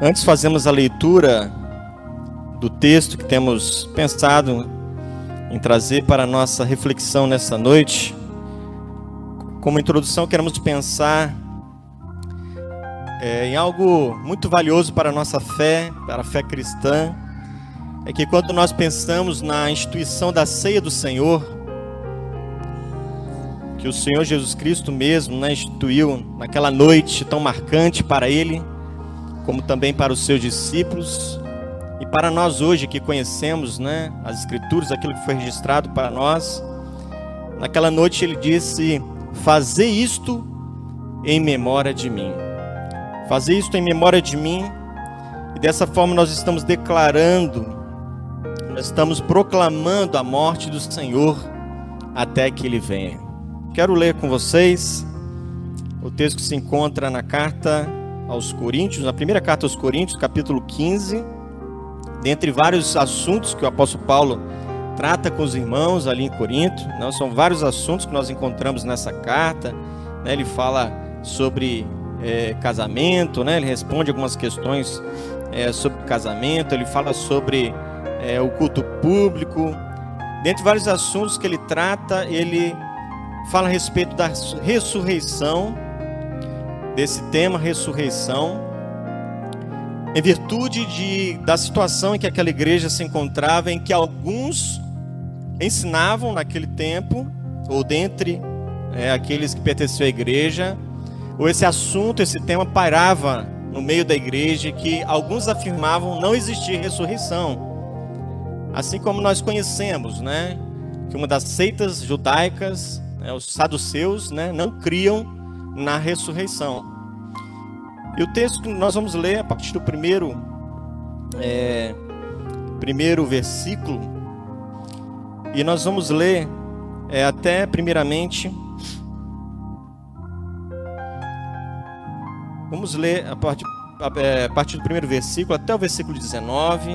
Antes fazemos a leitura do texto que temos pensado em trazer para a nossa reflexão nessa noite. Como introdução, queremos pensar é, em algo muito valioso para a nossa fé, para a fé cristã. É que quando nós pensamos na instituição da ceia do Senhor, que o Senhor Jesus Cristo mesmo né, instituiu naquela noite tão marcante para ele como também para os seus discípulos e para nós hoje que conhecemos, né, as escrituras, aquilo que foi registrado para nós. Naquela noite ele disse: "Fazer isto em memória de mim". Fazer isto em memória de mim. E dessa forma nós estamos declarando, nós estamos proclamando a morte do Senhor até que ele venha. Quero ler com vocês o texto que se encontra na carta aos Coríntios, na primeira carta aos Coríntios, capítulo 15, dentre vários assuntos que o apóstolo Paulo trata com os irmãos ali em Corinto, não são vários assuntos que nós encontramos nessa carta. Né? Ele fala sobre é, casamento, né? ele responde algumas questões é, sobre casamento, ele fala sobre é, o culto público. Dentre vários assuntos que ele trata, ele fala a respeito da ressurreição desse tema ressurreição, em virtude de, da situação em que aquela igreja se encontrava, em que alguns ensinavam naquele tempo, ou dentre é, aqueles que pertenciam à igreja, ou esse assunto, esse tema pairava no meio da igreja, que alguns afirmavam não existir ressurreição. Assim como nós conhecemos, né, que uma das seitas judaicas, né, os saduceus, né, não criam na ressurreição. E o texto que nós vamos ler a partir do primeiro, é, primeiro versículo, e nós vamos ler é, até primeiramente. Vamos ler a partir, a, é, a partir do primeiro versículo até o versículo 19.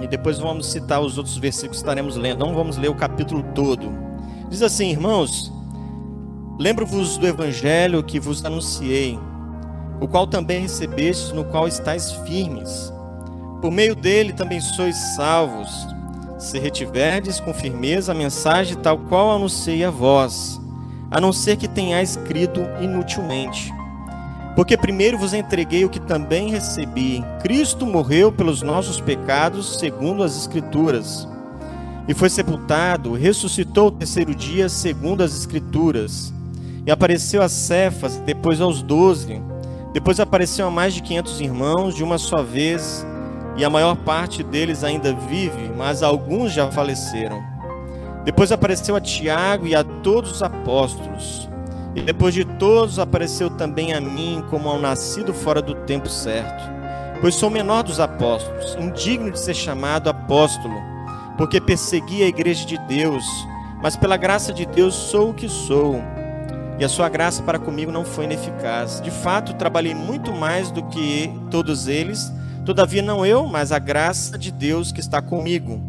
E depois vamos citar os outros versículos que estaremos lendo. Não vamos ler o capítulo todo. Diz assim, irmãos: Lembro-vos do evangelho que vos anunciei, o qual também recebestes, no qual estáis firmes. Por meio dele também sois salvos, se retiverdes com firmeza a mensagem tal qual anunciei a vós, a não ser que tenhais crido inutilmente. Porque primeiro vos entreguei o que também recebi: Cristo morreu pelos nossos pecados, segundo as Escrituras, e foi sepultado, ressuscitou o terceiro dia, segundo as Escrituras e apareceu a Cefas, depois aos doze. Depois apareceu a mais de quinhentos irmãos de uma só vez, e a maior parte deles ainda vive, mas alguns já faleceram. Depois apareceu a Tiago e a todos os apóstolos. E depois de todos apareceu também a mim, como ao nascido fora do tempo certo. Pois sou menor dos apóstolos, indigno de ser chamado apóstolo, porque persegui a igreja de Deus, mas pela graça de Deus sou o que sou e a sua graça para comigo não foi ineficaz. De fato, trabalhei muito mais do que todos eles, todavia não eu, mas a graça de Deus que está comigo.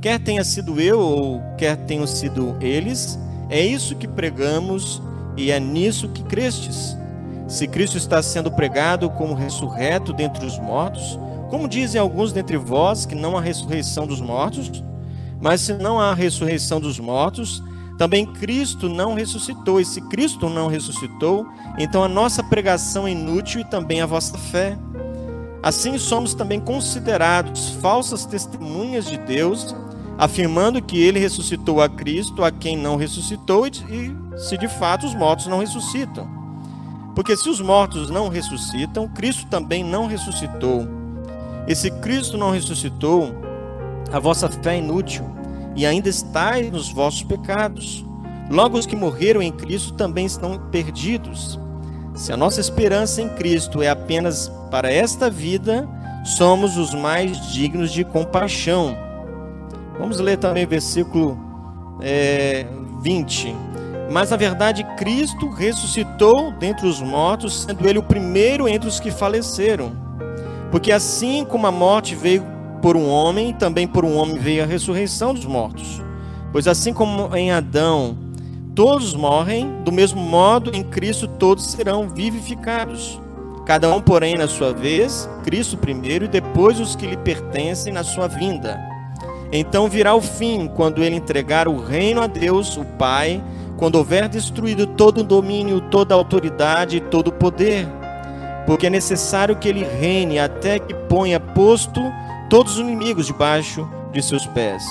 Quer tenha sido eu ou quer tenham sido eles, é isso que pregamos e é nisso que crestes. Se Cristo está sendo pregado como ressurreto dentre os mortos, como dizem alguns dentre vós que não há ressurreição dos mortos, mas se não há ressurreição dos mortos, também Cristo não ressuscitou, e se Cristo não ressuscitou, então a nossa pregação é inútil e também a vossa fé. Assim somos também considerados falsas testemunhas de Deus, afirmando que ele ressuscitou a Cristo, a quem não ressuscitou, e se de fato os mortos não ressuscitam. Porque se os mortos não ressuscitam, Cristo também não ressuscitou. E se Cristo não ressuscitou, a vossa fé é inútil e ainda estáis nos vossos pecados. Logo, os que morreram em Cristo também estão perdidos. Se a nossa esperança em Cristo é apenas para esta vida, somos os mais dignos de compaixão. Vamos ler também o versículo é, 20. Mas na verdade, Cristo ressuscitou dentre os mortos, sendo ele o primeiro entre os que faleceram. Porque assim como a morte veio por um homem, também por um homem veio a ressurreição dos mortos. Pois assim como em Adão todos morrem, do mesmo modo em Cristo todos serão vivificados. Cada um, porém, na sua vez, Cristo primeiro e depois os que lhe pertencem na sua vinda. Então virá o fim, quando ele entregar o reino a Deus, o Pai, quando houver destruído todo o domínio, toda a autoridade e todo o poder. Porque é necessário que ele reine até que ponha posto todos os inimigos debaixo de seus pés.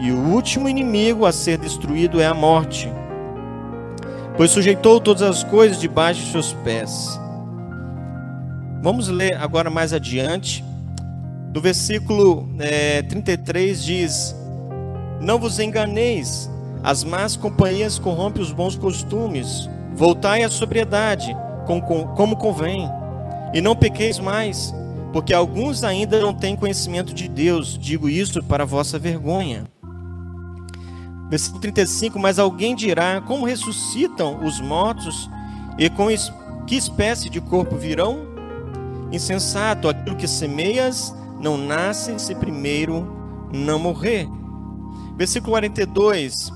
E o último inimigo a ser destruído é a morte. Pois sujeitou todas as coisas debaixo de seus pés. Vamos ler agora mais adiante. Do versículo é, 33 diz: Não vos enganeis, as más companhias corrompem os bons costumes. Voltai à sobriedade, como convém, e não pequeis mais porque alguns ainda não têm conhecimento de Deus. Digo isso para vossa vergonha. Versículo 35: Mas alguém dirá: Como ressuscitam os mortos e com que espécie de corpo virão? Insensato, aquilo que semeias não nasce se primeiro não morrer. Versículo 42: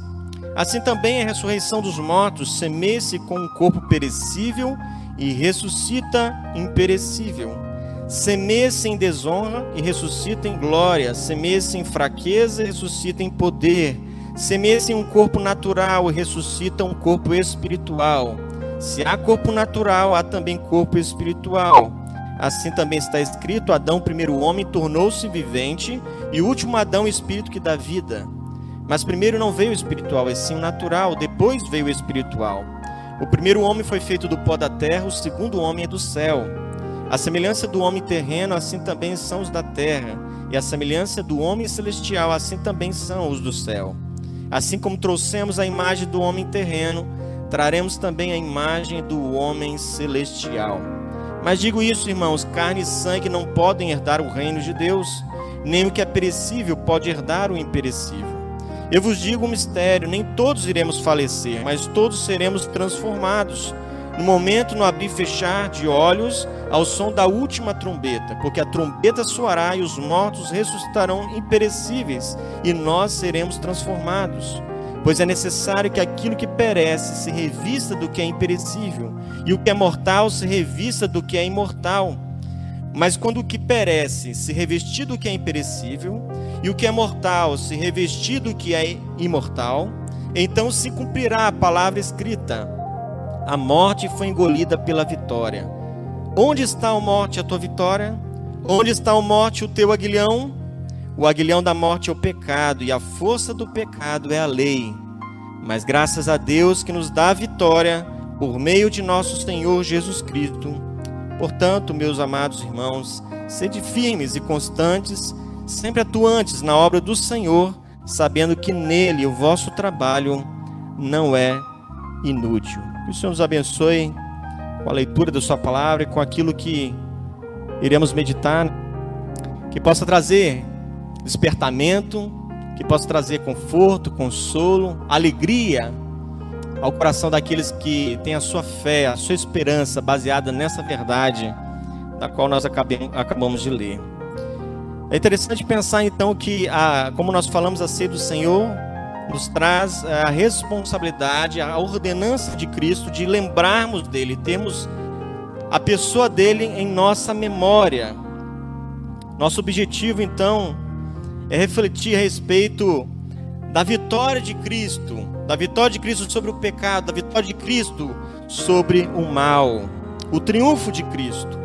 Assim também a ressurreição dos mortos semeia-se com um corpo perecível e ressuscita imperecível. Semeia-se em desonra e ressuscita em glória, semeia-se em fraqueza e ressuscita em poder, semeia-se em um corpo natural e ressuscita um corpo espiritual. Se há corpo natural, há também corpo espiritual. Assim também está escrito: Adão, primeiro homem, tornou-se vivente, e o último Adão, espírito que dá vida. Mas primeiro não veio o espiritual, e sim o natural, depois veio o espiritual. O primeiro homem foi feito do pó da terra, o segundo homem é do céu. A semelhança do homem terreno, assim também são os da terra, e a semelhança do homem celestial, assim também são os do céu. Assim como trouxemos a imagem do homem terreno, traremos também a imagem do homem celestial. Mas digo isso, irmãos: carne e sangue não podem herdar o reino de Deus, nem o que é perecível pode herdar o imperecível. Eu vos digo um mistério: nem todos iremos falecer, mas todos seremos transformados no momento no abrir e fechar de olhos, ao som da última trombeta, porque a trombeta soará e os mortos ressuscitarão imperecíveis, e nós seremos transformados. Pois é necessário que aquilo que perece se revista do que é imperecível, e o que é mortal se revista do que é imortal. Mas quando o que perece se revestir do que é imperecível, e o que é mortal se revestir do que é imortal, então se cumprirá a palavra escrita a morte foi engolida pela vitória. Onde está a morte, a tua vitória? Onde está a morte, o teu aguilhão? O aguilhão da morte é o pecado, e a força do pecado é a lei. Mas graças a Deus que nos dá a vitória por meio de nosso Senhor Jesus Cristo. Portanto, meus amados irmãos, sede firmes e constantes, sempre atuantes na obra do Senhor, sabendo que nele o vosso trabalho não é inútil. Que o Senhor nos abençoe com a leitura da Sua palavra e com aquilo que iremos meditar, que possa trazer despertamento, que possa trazer conforto, consolo, alegria ao coração daqueles que têm a sua fé, a sua esperança baseada nessa verdade da qual nós acabamos de ler. É interessante pensar então que, a, como nós falamos a ser do Senhor, nos traz eh, a responsabilidade, a ordenança de Cristo de lembrarmos dele, termos a pessoa dele em nossa memória. Nosso objetivo então é refletir a respeito da vitória de Cristo, da vitória de Cristo sobre o pecado, da vitória de Cristo sobre o mal, o triunfo de Cristo.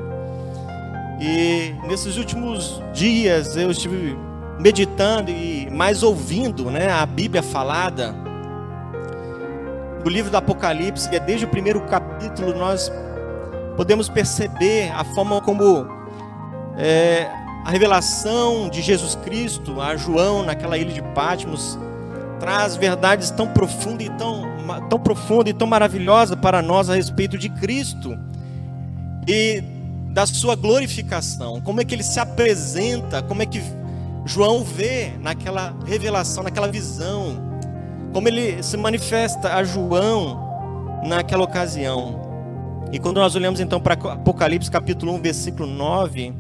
E nesses últimos dias eu estive meditando e mais ouvindo né, a Bíblia falada, do livro do Apocalipse, que é desde o primeiro capítulo, nós podemos perceber a forma como é, a revelação de Jesus Cristo a João naquela ilha de Patmos traz verdades tão profundas e tão, tão profunda e tão maravilhosa para nós a respeito de Cristo e da sua glorificação, como é que ele se apresenta, como é que João vê naquela revelação, naquela visão, como ele se manifesta a João naquela ocasião. E quando nós olhamos então para Apocalipse capítulo 1, versículo 9,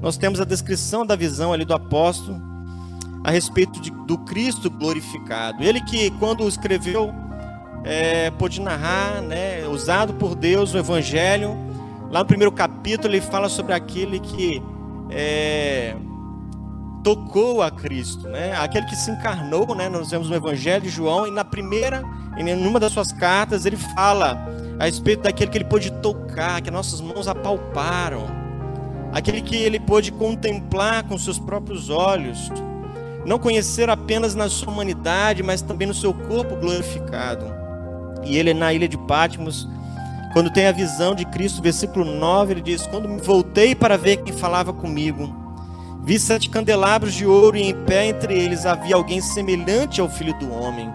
nós temos a descrição da visão ali do apóstolo a respeito de, do Cristo glorificado. Ele que, quando escreveu, é, pôde narrar, né, usado por Deus o Evangelho, Lá no primeiro capítulo ele fala sobre aquele que é, tocou a Cristo, né? Aquele que se encarnou, né? Nós vemos no Evangelho de João e na primeira, em uma das suas cartas, ele fala a respeito daquele que ele pôde tocar, que nossas mãos apalparam, aquele que ele pôde contemplar com seus próprios olhos, não conhecer apenas na sua humanidade, mas também no seu corpo glorificado. E ele na ilha de Patmos quando tem a visão de Cristo, versículo 9, ele diz: Quando me voltei para ver quem falava comigo, vi sete candelabros de ouro e em pé entre eles havia alguém semelhante ao filho do homem.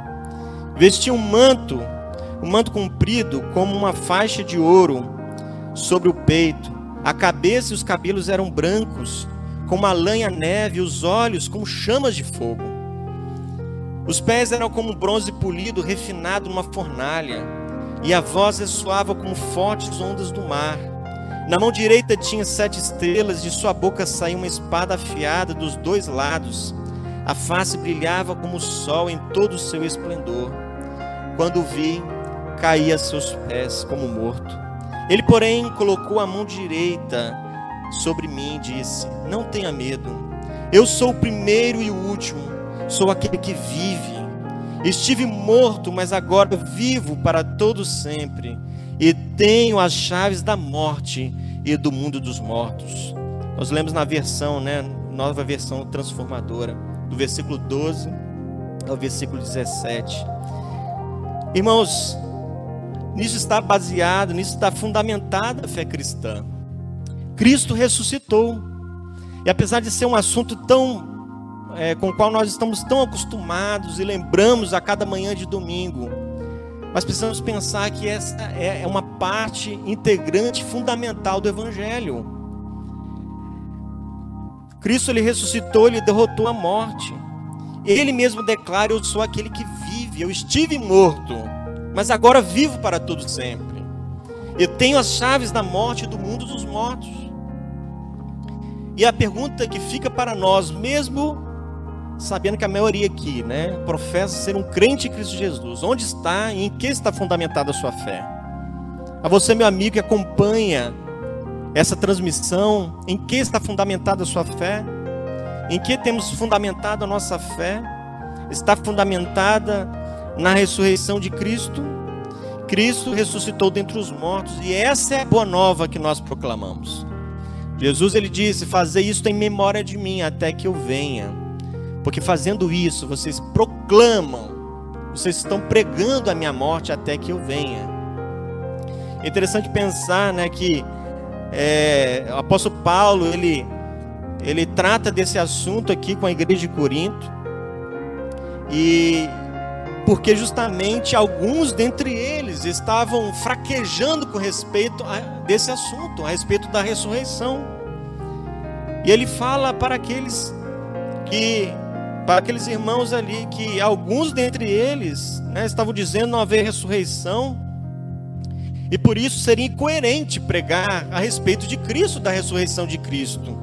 Vestia um manto, um manto comprido, como uma faixa de ouro sobre o peito. A cabeça e os cabelos eram brancos, como a lã neve, os olhos como chamas de fogo. Os pés eram como bronze polido, refinado numa fornalha e a voz ressoava como fortes ondas do mar. Na mão direita tinha sete estrelas, de sua boca saía uma espada afiada dos dois lados. A face brilhava como o sol em todo o seu esplendor. Quando o vi, caí a seus pés como morto. Ele, porém, colocou a mão direita sobre mim e disse: Não tenha medo. Eu sou o primeiro e o último. Sou aquele que vive. Estive morto, mas agora vivo para todo sempre, e tenho as chaves da morte e do mundo dos mortos. Nós lemos na versão, né, nova versão transformadora, do versículo 12 ao versículo 17. Irmãos, nisso está baseado, nisso está fundamentada a fé cristã. Cristo ressuscitou. E apesar de ser um assunto tão é, com o qual nós estamos tão acostumados e lembramos a cada manhã de domingo. Mas precisamos pensar que essa é, é uma parte integrante fundamental do Evangelho. Cristo ele ressuscitou, ele derrotou a morte. Ele mesmo declara: Eu sou aquele que vive. Eu estive morto, mas agora vivo para todo sempre. Eu tenho as chaves da morte do mundo dos mortos. E a pergunta que fica para nós, mesmo sabendo que a maioria aqui, né, professa ser um crente em Cristo Jesus. Onde está e em que está fundamentada a sua fé? A você, meu amigo, que acompanha essa transmissão, em que está fundamentada a sua fé? Em que temos fundamentado a nossa fé? Está fundamentada na ressurreição de Cristo? Cristo ressuscitou dentre os mortos e essa é a boa nova que nós proclamamos. Jesus ele disse: "Fazer isto em memória de mim até que eu venha". Porque fazendo isso, vocês proclamam, vocês estão pregando a minha morte até que eu venha. É interessante pensar, né, que é, o apóstolo Paulo ele ele trata desse assunto aqui com a igreja de Corinto e porque justamente alguns dentre eles estavam fraquejando com respeito a, desse assunto, a respeito da ressurreição. E ele fala para aqueles que para aqueles irmãos ali que alguns dentre eles né, estavam dizendo não haver ressurreição, e por isso seria incoerente pregar a respeito de Cristo, da ressurreição de Cristo.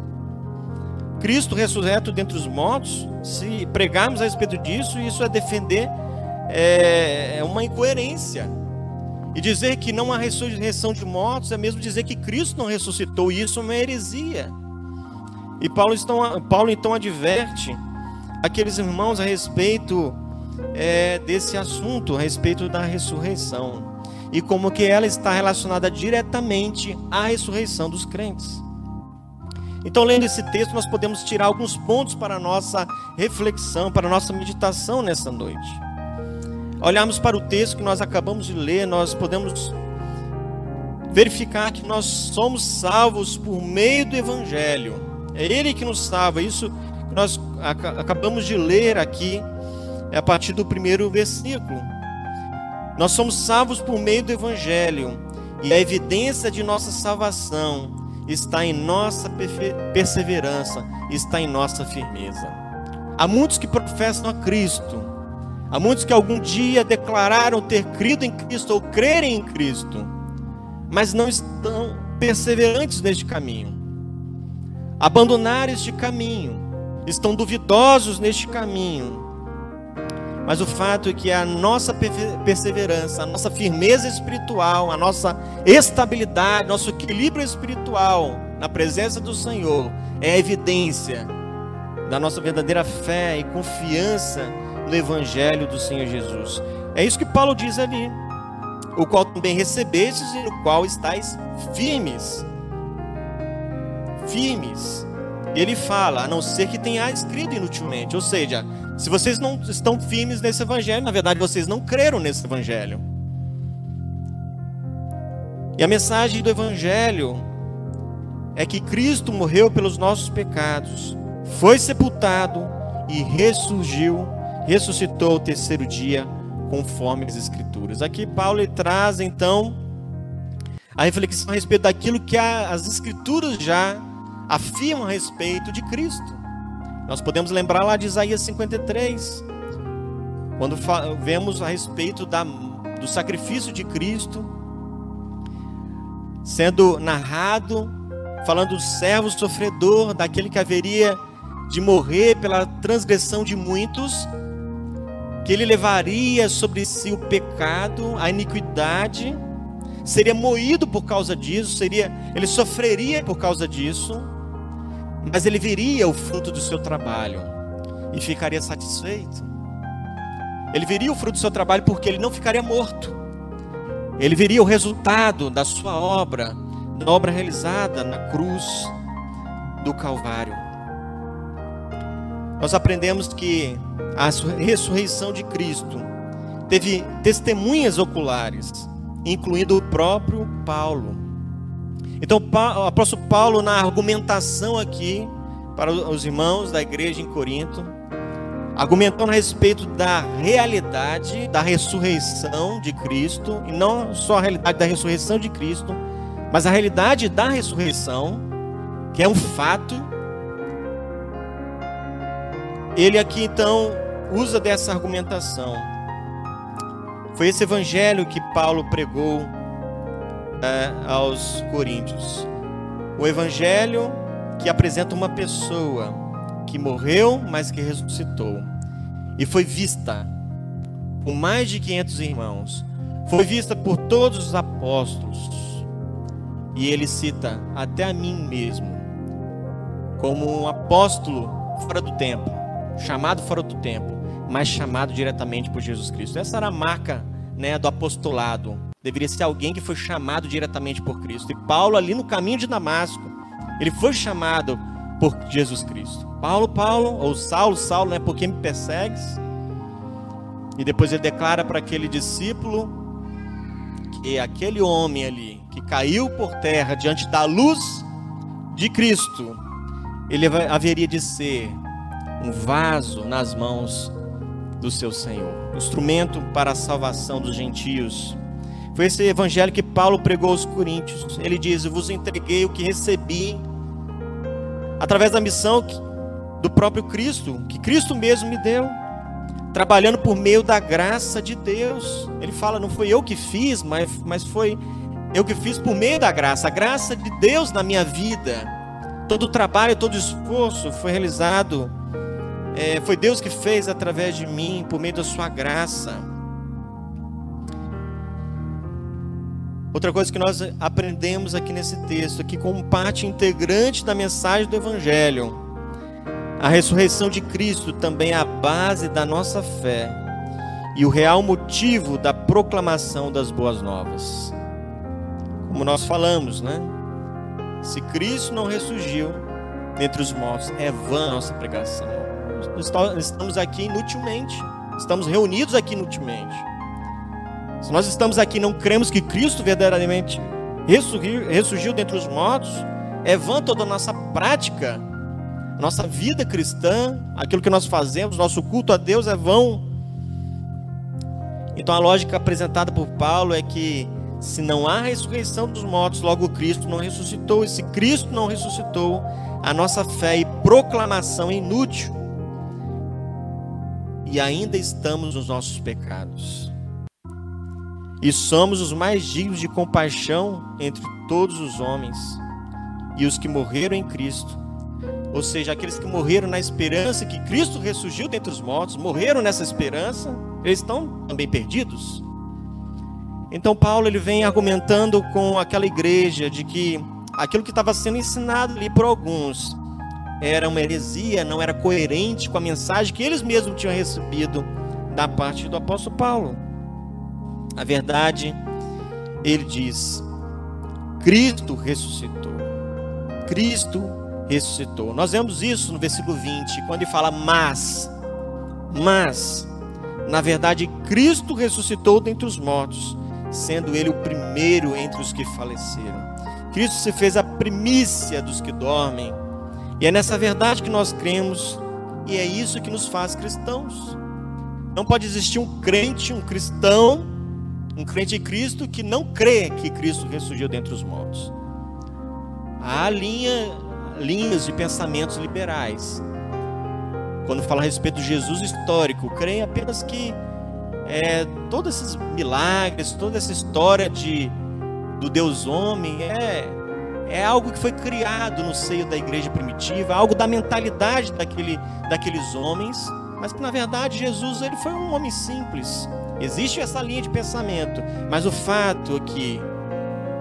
Cristo ressurreto dentre os mortos, se pregarmos a respeito disso, isso é defender é, é uma incoerência. E dizer que não há ressurreição de mortos é mesmo dizer que Cristo não ressuscitou, e isso é uma heresia. E Paulo então, Paulo então adverte aqueles irmãos a respeito é, desse assunto, a respeito da ressurreição. E como que ela está relacionada diretamente à ressurreição dos crentes. Então, lendo esse texto, nós podemos tirar alguns pontos para a nossa reflexão, para a nossa meditação nessa noite. Olharmos para o texto que nós acabamos de ler, nós podemos verificar que nós somos salvos por meio do Evangelho. É Ele que nos salva. Isso nós acabamos de ler aqui, é a partir do primeiro versículo. Nós somos salvos por meio do Evangelho, e a evidência de nossa salvação está em nossa perseverança, está em nossa firmeza. Há muitos que professam a Cristo, há muitos que algum dia declararam ter crido em Cristo ou crerem em Cristo, mas não estão perseverantes neste caminho. Abandonar este caminho estão duvidosos neste caminho. Mas o fato é que a nossa perseverança, a nossa firmeza espiritual, a nossa estabilidade, nosso equilíbrio espiritual na presença do Senhor é a evidência da nossa verdadeira fé e confiança no Evangelho do Senhor Jesus. É isso que Paulo diz ali. O qual também recebestes e no qual estáis firmes. Firmes. Ele fala, a não ser que tenha escrito inutilmente. Ou seja, se vocês não estão firmes nesse evangelho, na verdade vocês não creram nesse evangelho. E a mensagem do evangelho é que Cristo morreu pelos nossos pecados, foi sepultado e ressurgiu, ressuscitou o terceiro dia, conforme as escrituras. Aqui Paulo traz então a reflexão a respeito daquilo que as escrituras já afirmam a respeito de Cristo. Nós podemos lembrar lá de Isaías 53, quando vemos a respeito da, do sacrifício de Cristo sendo narrado, falando do servo sofredor, daquele que haveria de morrer pela transgressão de muitos, que ele levaria sobre si o pecado, a iniquidade, seria moído por causa disso, seria, ele sofreria por causa disso mas ele veria o fruto do seu trabalho e ficaria satisfeito. Ele veria o fruto do seu trabalho porque ele não ficaria morto. Ele veria o resultado da sua obra, da obra realizada na cruz do Calvário. Nós aprendemos que a ressurreição de Cristo teve testemunhas oculares, incluindo o próprio Paulo. Então, o apóstolo Paulo, na argumentação aqui, para os irmãos da igreja em Corinto, argumentando a respeito da realidade da ressurreição de Cristo, e não só a realidade da ressurreição de Cristo, mas a realidade da ressurreição, que é um fato. Ele aqui então usa dessa argumentação. Foi esse evangelho que Paulo pregou é, aos Coríntios. O Evangelho que apresenta uma pessoa que morreu, mas que ressuscitou e foi vista por mais de 500 irmãos, foi vista por todos os apóstolos. E ele cita até a mim mesmo como um apóstolo fora do tempo, chamado fora do tempo, mas chamado diretamente por Jesus Cristo. Essa era a marca né, do apostolado Deveria ser alguém que foi chamado diretamente por Cristo. E Paulo, ali no caminho de Damasco, ele foi chamado por Jesus Cristo. Paulo, Paulo, ou Saulo, Saulo, né? Por que me persegues? E depois ele declara para aquele discípulo que aquele homem ali, que caiu por terra diante da luz de Cristo, ele haveria de ser um vaso nas mãos do seu Senhor, instrumento para a salvação dos gentios. Foi esse evangelho que Paulo pregou aos Coríntios. Ele diz: vos entreguei o que recebi através da missão do próprio Cristo, que Cristo mesmo me deu, trabalhando por meio da graça de Deus. Ele fala: Não foi eu que fiz, mas, mas foi eu que fiz por meio da graça, a graça de Deus na minha vida. Todo o trabalho, todo o esforço foi realizado, é, foi Deus que fez através de mim, por meio da sua graça. Outra coisa que nós aprendemos aqui nesse texto, aqui como parte integrante da mensagem do Evangelho, a ressurreição de Cristo também é a base da nossa fé e o real motivo da proclamação das boas novas. Como nós falamos, né? Se Cristo não ressurgiu dentre os mortos, é vã a nossa pregação. Estamos aqui inutilmente, estamos reunidos aqui inutilmente. Se nós estamos aqui e não cremos que Cristo verdadeiramente ressurgiu, ressurgiu dentre os mortos, é vã toda a nossa prática, nossa vida cristã, aquilo que nós fazemos, nosso culto a Deus é vão. Então a lógica apresentada por Paulo é que se não há ressurreição dos mortos, logo Cristo não ressuscitou. E se Cristo não ressuscitou, a nossa fé e proclamação é inútil. E ainda estamos nos nossos pecados e somos os mais dignos de compaixão entre todos os homens. E os que morreram em Cristo ou seja, aqueles que morreram na esperança que Cristo ressurgiu dentre os mortos, morreram nessa esperança, eles estão também perdidos. Então Paulo ele vem argumentando com aquela igreja de que aquilo que estava sendo ensinado ali por alguns era uma heresia, não era coerente com a mensagem que eles mesmos tinham recebido da parte do apóstolo Paulo. A verdade, ele diz: Cristo ressuscitou. Cristo ressuscitou. Nós vemos isso no versículo 20, quando ele fala mas, mas, na verdade, Cristo ressuscitou dentre os mortos, sendo ele o primeiro entre os que faleceram. Cristo se fez a primícia dos que dormem. E é nessa verdade que nós cremos, e é isso que nos faz cristãos. Não pode existir um crente, um cristão, um crente em Cristo que não crê que Cristo ressurgiu dentre os mortos. Há linha, linhas de pensamentos liberais. Quando fala a respeito de Jesus histórico, creem apenas que é, todos esses milagres, toda essa história de, do Deus homem é, é algo que foi criado no seio da igreja primitiva, algo da mentalidade daquele, daqueles homens, mas que na verdade Jesus ele foi um homem simples. Existe essa linha de pensamento, mas o fato é que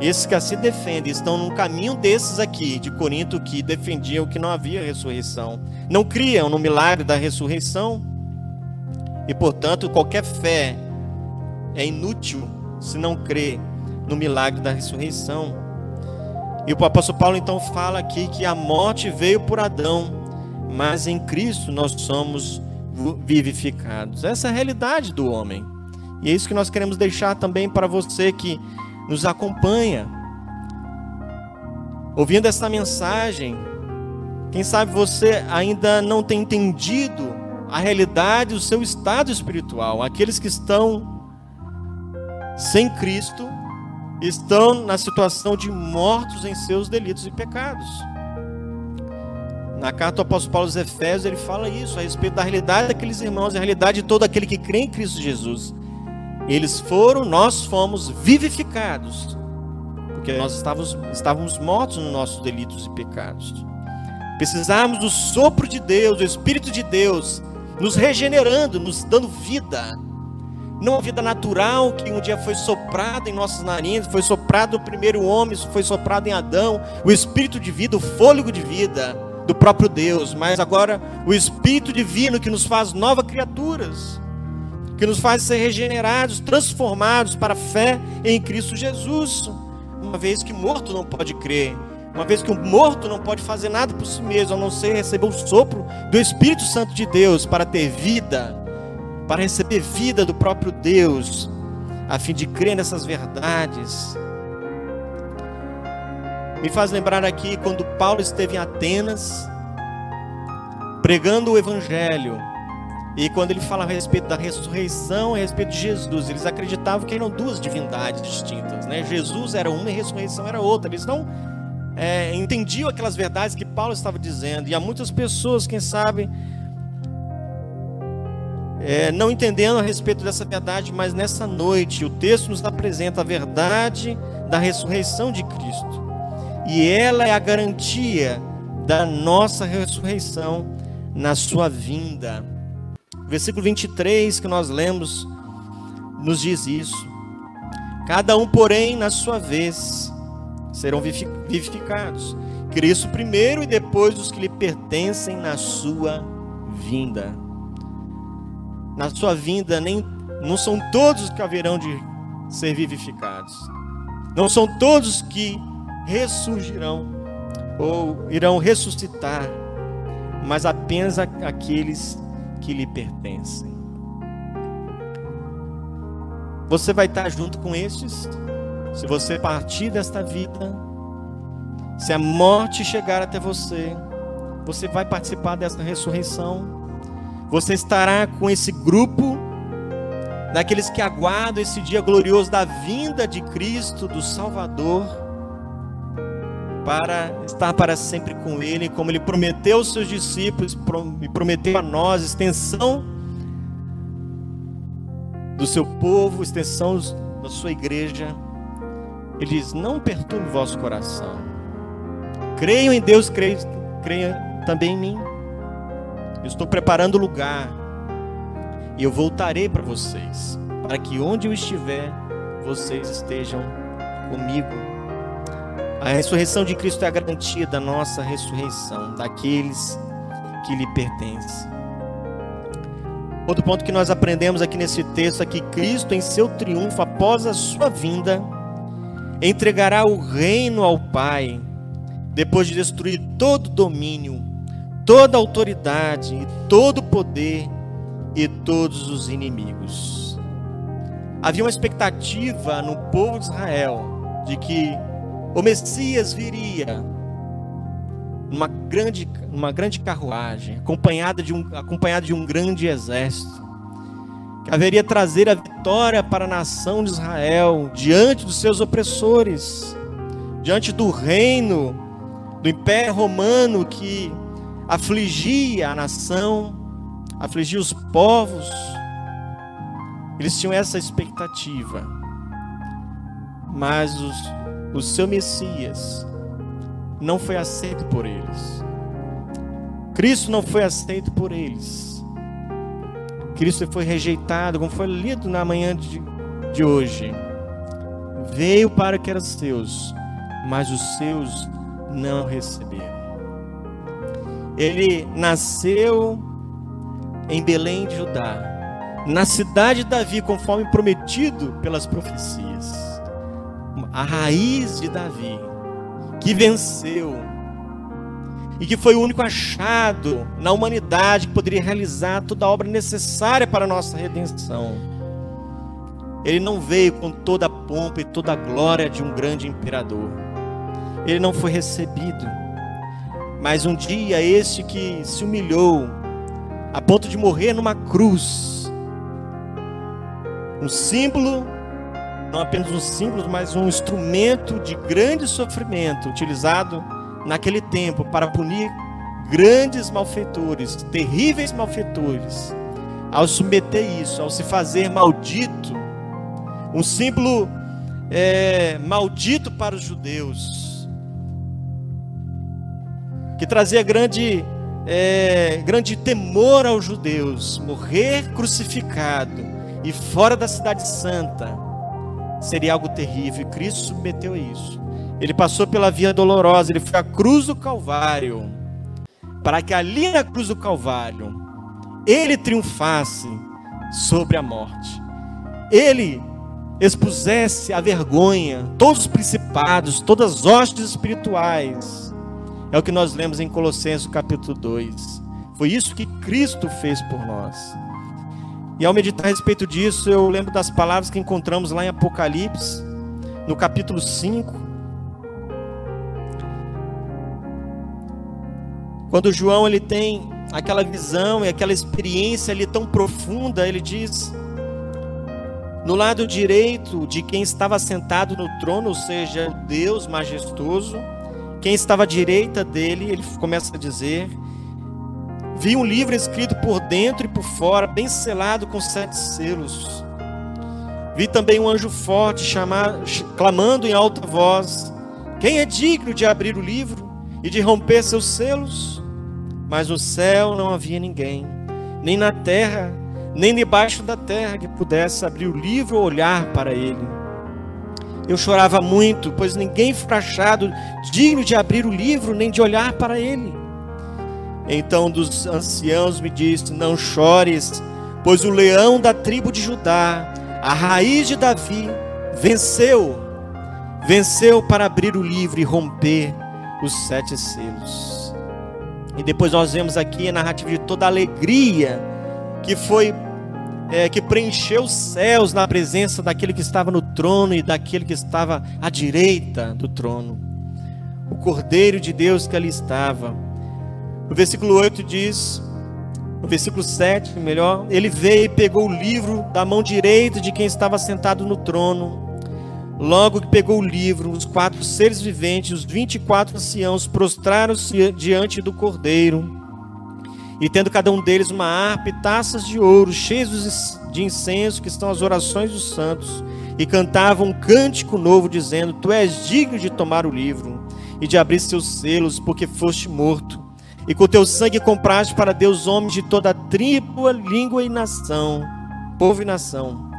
esses que assim defendem estão num caminho desses aqui, de Corinto, que defendiam que não havia ressurreição. Não criam no milagre da ressurreição. E, portanto, qualquer fé é inútil se não crê no milagre da ressurreição. E o apóstolo Paulo então fala aqui que a morte veio por Adão, mas em Cristo nós somos vivificados. Essa é a realidade do homem. E é isso que nós queremos deixar também para você que nos acompanha. Ouvindo essa mensagem, quem sabe você ainda não tem entendido a realidade do seu estado espiritual. Aqueles que estão sem Cristo estão na situação de mortos em seus delitos e pecados. Na carta do apóstolo Paulo aos Efésios, ele fala isso a respeito da realidade daqueles irmãos, a realidade de todo aquele que crê em Cristo Jesus. Eles foram, nós fomos vivificados, porque nós estávamos, estávamos mortos nos nossos delitos e pecados. Precisamos do sopro de Deus, do Espírito de Deus, nos regenerando, nos dando vida. Não a vida natural que um dia foi soprada em nossas narinas, foi soprado no primeiro homem, foi soprado em Adão, o Espírito de vida, o fôlego de vida do próprio Deus, mas agora o Espírito divino que nos faz novas criaturas que nos faz ser regenerados, transformados para a fé em Cristo Jesus. Uma vez que morto não pode crer, uma vez que o morto não pode fazer nada por si mesmo, a não ser receber o sopro do Espírito Santo de Deus para ter vida, para receber vida do próprio Deus, a fim de crer nessas verdades. Me faz lembrar aqui quando Paulo esteve em Atenas, pregando o Evangelho, e quando ele fala a respeito da ressurreição, a respeito de Jesus, eles acreditavam que eram duas divindades distintas. Né? Jesus era uma e a ressurreição era outra. Eles não é, entendiam aquelas verdades que Paulo estava dizendo. E há muitas pessoas, quem sabe, é, não entendendo a respeito dessa verdade, mas nessa noite o texto nos apresenta a verdade da ressurreição de Cristo. E ela é a garantia da nossa ressurreição na sua vinda. Versículo 23 que nós lemos nos diz isso. Cada um, porém, na sua vez, serão vivificados. Cristo primeiro e depois os que lhe pertencem na sua vinda. Na sua vinda, nem, não são todos que haverão de ser vivificados. Não são todos que ressurgirão ou irão ressuscitar, mas apenas aqueles que lhe pertencem. Você vai estar junto com estes, se você partir desta vida, se a morte chegar até você, você vai participar dessa ressurreição. Você estará com esse grupo daqueles que aguardam esse dia glorioso da vinda de Cristo, do Salvador, para estar para sempre com Ele, como Ele prometeu aos seus discípulos e prometeu a nós, extensão do seu povo, extensão da sua igreja. Ele diz: Não perturbe o vosso coração. Creiam em Deus, creiam, creiam também em mim. Eu estou preparando o lugar e eu voltarei para vocês, para que onde eu estiver, vocês estejam comigo. A ressurreição de Cristo é a garantia da nossa ressurreição, daqueles que lhe pertencem. Outro ponto que nós aprendemos aqui nesse texto é que Cristo, em seu triunfo após a sua vinda, entregará o reino ao Pai, depois de destruir todo domínio, toda autoridade, todo poder e todos os inimigos. Havia uma expectativa no povo de Israel de que o Messias viria numa grande, numa grande carruagem, acompanhada de, um, acompanhado de um grande exército, que haveria trazer a vitória para a nação de Israel diante dos seus opressores, diante do reino do Império Romano que afligia a nação, afligia os povos. Eles tinham essa expectativa. Mas os, o seu Messias não foi aceito por eles. Cristo não foi aceito por eles. Cristo foi rejeitado, como foi lido na manhã de, de hoje. Veio para que era seus, mas os seus não receberam. Ele nasceu em Belém de Judá, na cidade de Davi, conforme prometido pelas profecias. A raiz de Davi que venceu e que foi o único achado na humanidade que poderia realizar toda a obra necessária para a nossa redenção. Ele não veio com toda a pompa e toda a glória de um grande imperador. Ele não foi recebido. Mas um dia este que se humilhou a ponto de morrer numa cruz, um símbolo não apenas um símbolo, mas um instrumento de grande sofrimento utilizado naquele tempo para punir grandes malfeitores, terríveis malfeitores. Ao submeter isso, ao se fazer maldito, um símbolo é, maldito para os judeus, que trazia grande, é, grande temor aos judeus, morrer crucificado e fora da cidade santa seria algo terrível. E Cristo submeteu a isso. Ele passou pela via dolorosa, ele foi à cruz do Calvário, para que ali na cruz do Calvário ele triunfasse sobre a morte. Ele expusesse a vergonha, todos os principados, todas as hostes espirituais. É o que nós lemos em Colossenses capítulo 2. Foi isso que Cristo fez por nós. E ao meditar a respeito disso, eu lembro das palavras que encontramos lá em Apocalipse, no capítulo 5. Quando João ele tem aquela visão e aquela experiência ali tão profunda, ele diz: No lado direito de quem estava sentado no trono, ou seja, Deus majestoso, quem estava à direita dele, ele começa a dizer: Vi um livro escrito por dentro e por fora, bem selado com sete selos. Vi também um anjo forte chamar, clamando em alta voz: Quem é digno de abrir o livro e de romper seus selos? Mas no céu não havia ninguém, nem na terra, nem debaixo da terra, que pudesse abrir o livro ou olhar para ele. Eu chorava muito, pois ninguém foi achado digno de abrir o livro nem de olhar para ele. Então um dos anciãos me disse: Não chores, pois o leão da tribo de Judá, a raiz de Davi, venceu. Venceu para abrir o livro e romper os sete selos. E depois nós vemos aqui a narrativa de toda a alegria que foi é, que preencheu os céus na presença daquele que estava no trono e daquele que estava à direita do trono. O Cordeiro de Deus que ali estava o versículo 8 diz, no versículo 7, melhor, ele veio e pegou o livro da mão direita de quem estava sentado no trono. Logo que pegou o livro, os quatro seres viventes, os vinte e quatro anciãos, prostraram-se diante do cordeiro. E tendo cada um deles uma harpa e taças de ouro, cheios de incenso, que estão as orações dos santos, e cantavam um cântico novo, dizendo: Tu és digno de tomar o livro e de abrir seus selos, porque foste morto E com teu sangue compraste para Deus homens de toda tribo, língua e nação, povo e nação.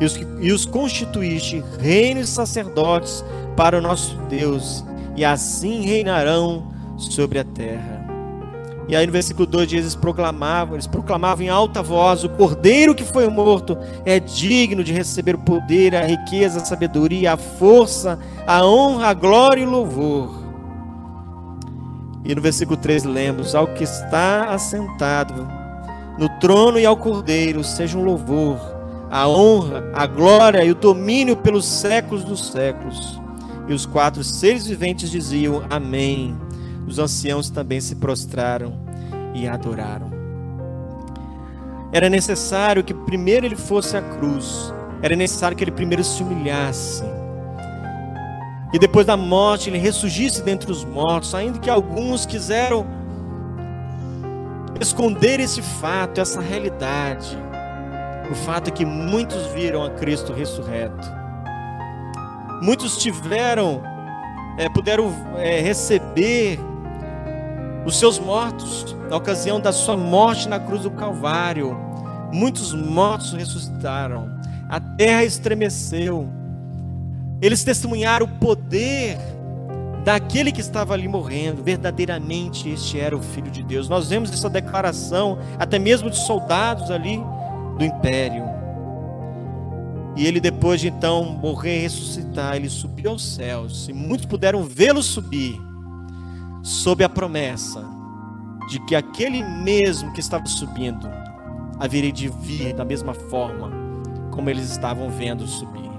E os, e os constituíste reinos sacerdotes para o nosso Deus, e assim reinarão sobre a terra. E aí no versículo 2 diz, eles proclamavam, eles proclamavam em alta voz, o cordeiro que foi morto é digno de receber o poder, a riqueza, a sabedoria, a força, a honra, a glória e o louvor. E no versículo 3 lemos, ao que está assentado no trono e ao cordeiro seja um louvor, a honra, a glória e o domínio pelos séculos dos séculos. E os quatro seres viventes diziam: Amém. Os anciãos também se prostraram e adoraram. Era necessário que primeiro ele fosse à cruz, era necessário que ele primeiro se humilhasse. E depois da morte ele ressurgisse dentre os mortos, ainda que alguns quiseram esconder esse fato, essa realidade. O fato é que muitos viram a Cristo ressurreto. Muitos tiveram, é, puderam é, receber os seus mortos, na ocasião da sua morte na cruz do Calvário. Muitos mortos ressuscitaram, a terra estremeceu. Eles testemunharam o poder daquele que estava ali morrendo. Verdadeiramente este era o Filho de Deus. Nós vemos essa declaração, até mesmo de soldados ali do império. E ele, depois de então morrer e ressuscitar, ele subiu aos céus. E muitos puderam vê-lo subir sob a promessa de que aquele mesmo que estava subindo haveria de vir da mesma forma como eles estavam vendo subir.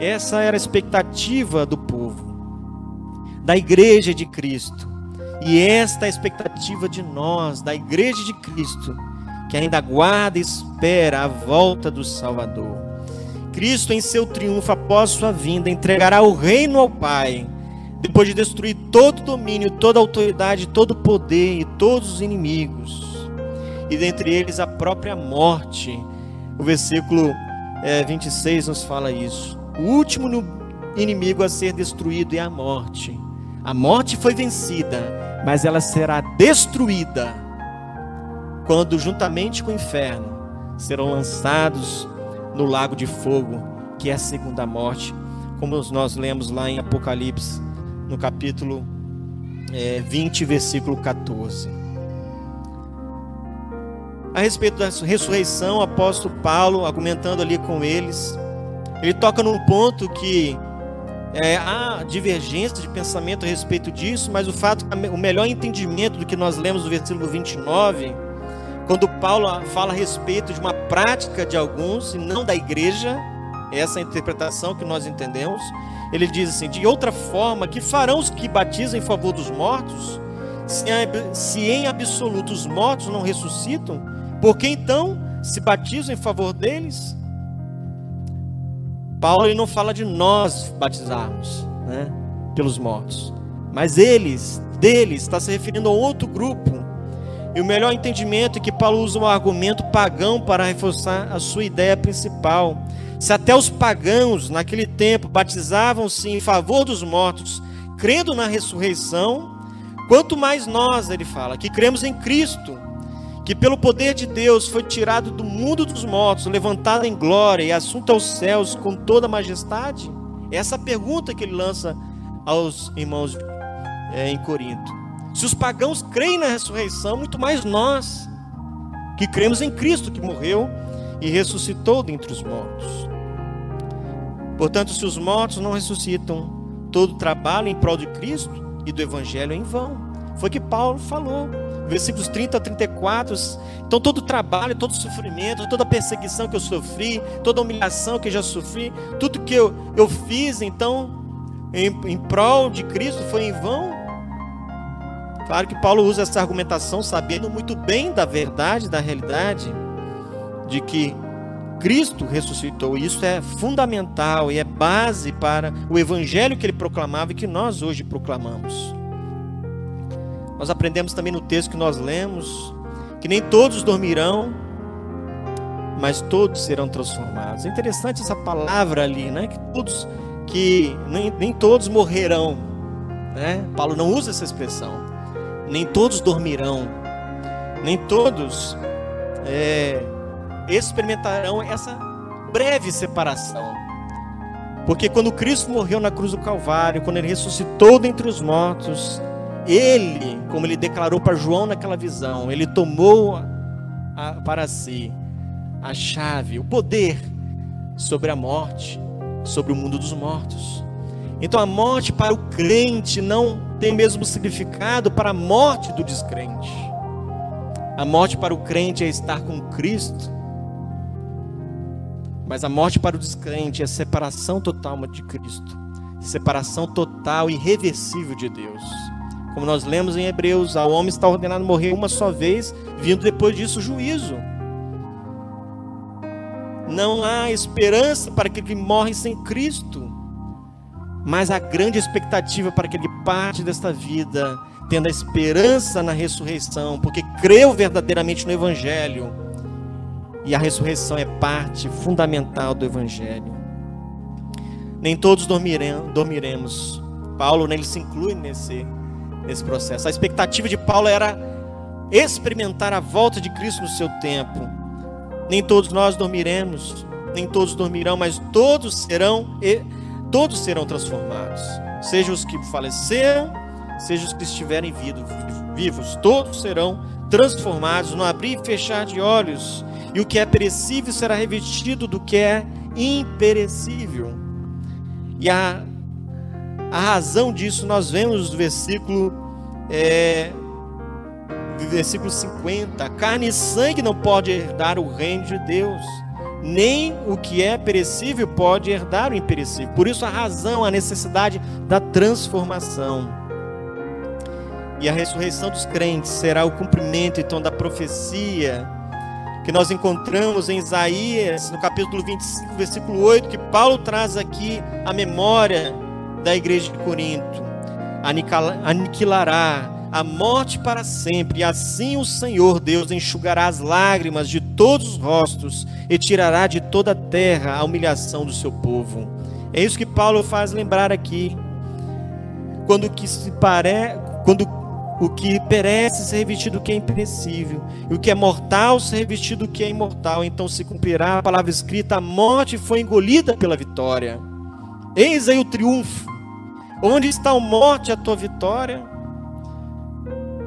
Essa era a expectativa do povo, da igreja de Cristo. E esta é a expectativa de nós, da igreja de Cristo, que ainda aguarda e espera a volta do Salvador. Cristo, em seu triunfo após sua vinda, entregará o reino ao Pai depois de destruir todo domínio, toda autoridade, todo poder e todos os inimigos, e dentre eles a própria morte. O versículo é, 26 nos fala isso. O último inimigo a ser destruído é a morte. A morte foi vencida, mas ela será destruída quando, juntamente com o inferno, serão lançados no lago de fogo, que é a segunda morte, como nós lemos lá em Apocalipse no capítulo é, 20, versículo 14. A respeito da ressurreição, o apóstolo Paulo, argumentando ali com eles, ele toca num ponto que é, há divergência de pensamento a respeito disso, mas o fato, o melhor entendimento do que nós lemos no versículo 29, quando Paulo fala a respeito de uma prática de alguns e não da igreja, essa é interpretação que nós entendemos. Ele diz assim: de outra forma, que farão os que batizam em favor dos mortos, se em absoluto os mortos não ressuscitam, por que então se batizam em favor deles? Paulo ele não fala de nós batizarmos né, pelos mortos, mas eles, deles, está se referindo a outro grupo. E o melhor entendimento é que Paulo usa um argumento pagão para reforçar a sua ideia principal se até os pagãos naquele tempo batizavam-se em favor dos mortos, crendo na ressurreição, quanto mais nós, ele fala, que cremos em Cristo, que pelo poder de Deus foi tirado do mundo dos mortos, levantado em glória e assunto aos céus com toda majestade? Essa pergunta que ele lança aos irmãos é, em Corinto. Se os pagãos creem na ressurreição, muito mais nós, que cremos em Cristo que morreu e ressuscitou dentre os mortos. Portanto, se os mortos não ressuscitam, todo trabalho em prol de Cristo e do Evangelho é em vão. Foi que Paulo falou, versículos 30 a 34. Então, todo trabalho, todo sofrimento, toda perseguição que eu sofri, toda humilhação que eu já sofri, tudo que eu, eu fiz, então, em, em prol de Cristo foi em vão. Claro que Paulo usa essa argumentação sabendo muito bem da verdade, da realidade, de que Cristo ressuscitou. E isso é fundamental e é base para o evangelho que ele proclamava e que nós hoje proclamamos. Nós aprendemos também no texto que nós lemos que nem todos dormirão, mas todos serão transformados. É interessante essa palavra ali, né? Que todos que nem, nem todos morrerão, né? Paulo não usa essa expressão. nem todos dormirão, nem todos é, experimentarão essa breve separação. Porque quando Cristo morreu na cruz do Calvário, quando ele ressuscitou dentre os mortos, ele, como ele declarou para João naquela visão, ele tomou a, para si a chave, o poder sobre a morte, sobre o mundo dos mortos. Então a morte para o crente não tem mesmo significado para a morte do descrente. A morte para o crente é estar com Cristo. Mas a morte para o descrente é separação total de Cristo. Separação total e irreversível de Deus. Como nós lemos em Hebreus, ao homem está ordenado morrer uma só vez, vindo depois disso o juízo. Não há esperança para que ele morre sem Cristo. Mas a grande expectativa para que ele parte desta vida, tendo a esperança na ressurreição, porque creu verdadeiramente no Evangelho. E a ressurreição é parte fundamental do Evangelho. Nem todos dormiremos. Paulo nele se inclui nesse nesse processo. A expectativa de Paulo era experimentar a volta de Cristo no seu tempo. Nem todos nós dormiremos, nem todos dormirão, mas todos serão todos serão transformados. Seja os que faleceram, seja os que estiverem vivos, todos serão transformados no abrir e fechar de olhos. E o que é perecível será revestido do que é imperecível. E a a razão disso nós vemos no versículo, é, versículo 50. Carne e sangue não pode herdar o reino de Deus, nem o que é perecível pode herdar o imperecível. Por isso a razão, a necessidade da transformação. E a ressurreição dos crentes será o cumprimento então da profecia que nós encontramos em Isaías, no capítulo 25, versículo 8, que Paulo traz aqui a memória da igreja de Corinto. Aniquilará a morte para sempre, e assim o Senhor Deus enxugará as lágrimas de todos os rostos e tirará de toda a terra a humilhação do seu povo. É isso que Paulo faz lembrar aqui. Quando que se pare... quando o que perece ser revestido do que é imperecível, e o que é mortal ser revestido do que é imortal, então se cumprirá a palavra escrita: a morte foi engolida pela vitória. Eis aí o triunfo. Onde está a morte, a tua vitória?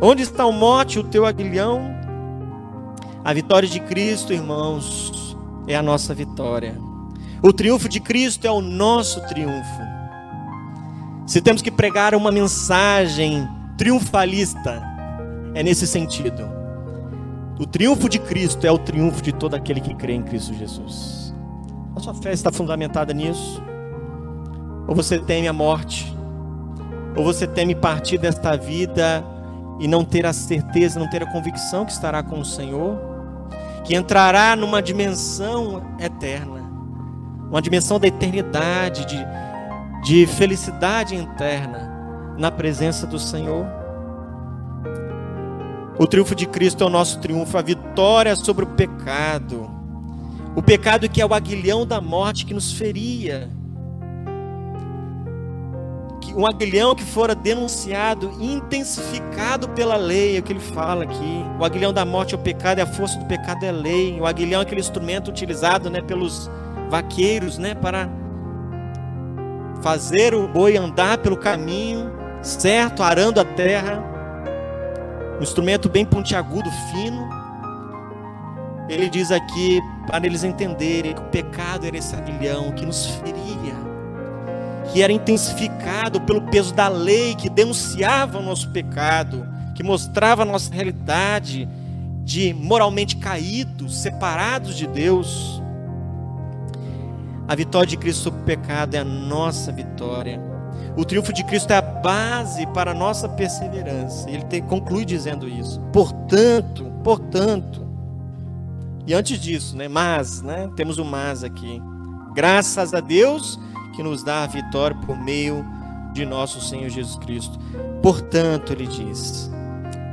Onde está a morte, o teu aguilhão? A vitória de Cristo, irmãos, é a nossa vitória. O triunfo de Cristo é o nosso triunfo. Se temos que pregar uma mensagem triunfalista, é nesse sentido. O triunfo de Cristo é o triunfo de todo aquele que crê em Cristo Jesus. A sua fé está fundamentada nisso? Ou você teme a morte? Ou você teme partir desta vida e não ter a certeza, não ter a convicção que estará com o Senhor? Que entrará numa dimensão eterna, uma dimensão da eternidade, de, de felicidade interna na presença do Senhor? O triunfo de Cristo é o nosso triunfo, a vitória sobre o pecado. O pecado que é o aguilhão da morte que nos feria um aguilhão que fora denunciado, intensificado pela lei, é o que ele fala aqui. O aguilhão da morte é o pecado, e a força do pecado é a lei. O aguilhão é aquele instrumento utilizado né, pelos vaqueiros né, para fazer o boi andar pelo caminho certo, arando a terra. Um instrumento bem pontiagudo, fino. Ele diz aqui para eles entenderem que o pecado era esse aguilhão que nos feria que era intensificado pelo peso da lei, que denunciava o nosso pecado, que mostrava a nossa realidade de moralmente caídos, separados de Deus. A vitória de Cristo sobre o pecado é a nossa vitória. O triunfo de Cristo é a base para a nossa perseverança. Ele tem, conclui dizendo isso. Portanto, portanto, e antes disso, né, mas, né, temos o mas aqui. Graças a Deus que nos dá a vitória por meio de nosso Senhor Jesus Cristo. Portanto, ele diz: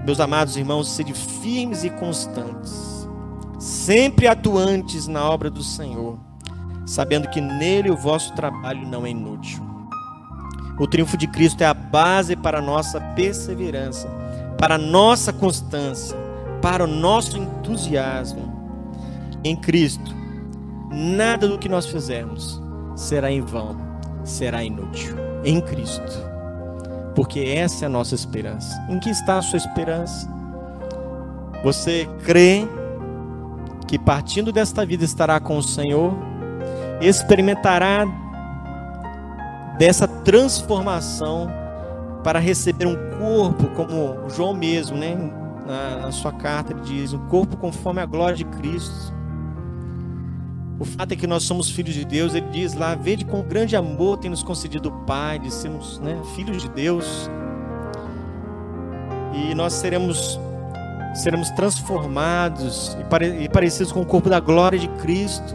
Meus amados irmãos, sede firmes e constantes, sempre atuantes na obra do Senhor, sabendo que nele o vosso trabalho não é inútil. O triunfo de Cristo é a base para a nossa perseverança, para a nossa constância, para o nosso entusiasmo em Cristo, nada do que nós fizermos será em vão, será inútil. Em Cristo. Porque essa é a nossa esperança. Em que está a sua esperança? Você crê que partindo desta vida estará com o Senhor, experimentará dessa transformação para receber um corpo, como João mesmo, né? Na, na, sua carta ele diz, um corpo conforme a glória de Cristo. O fato é que nós somos filhos de Deus, ele diz lá, vede com grande amor tem nos concedido o Pai, de sermos né, filhos de Deus. E nós seremos seremos transformados e, e parecidos com o corpo da glória de Cristo,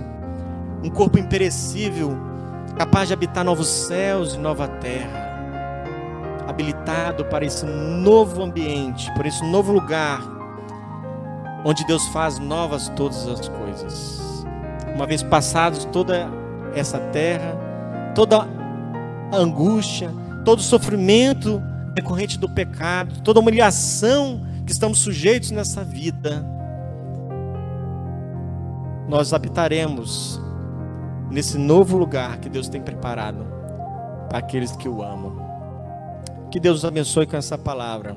um corpo imperecível, capaz de habitar novos céus e nova terra, habilitado para esse novo ambiente, por esse novo lugar, onde Deus faz novas todas as coisas. Uma vez passados toda essa terra, toda a angústia, todo o sofrimento decorrente do pecado, toda a humilhação que estamos sujeitos nessa vida, nós habitaremos nesse novo lugar que Deus tem preparado para aqueles que o amam. Que Deus nos abençoe com essa palavra.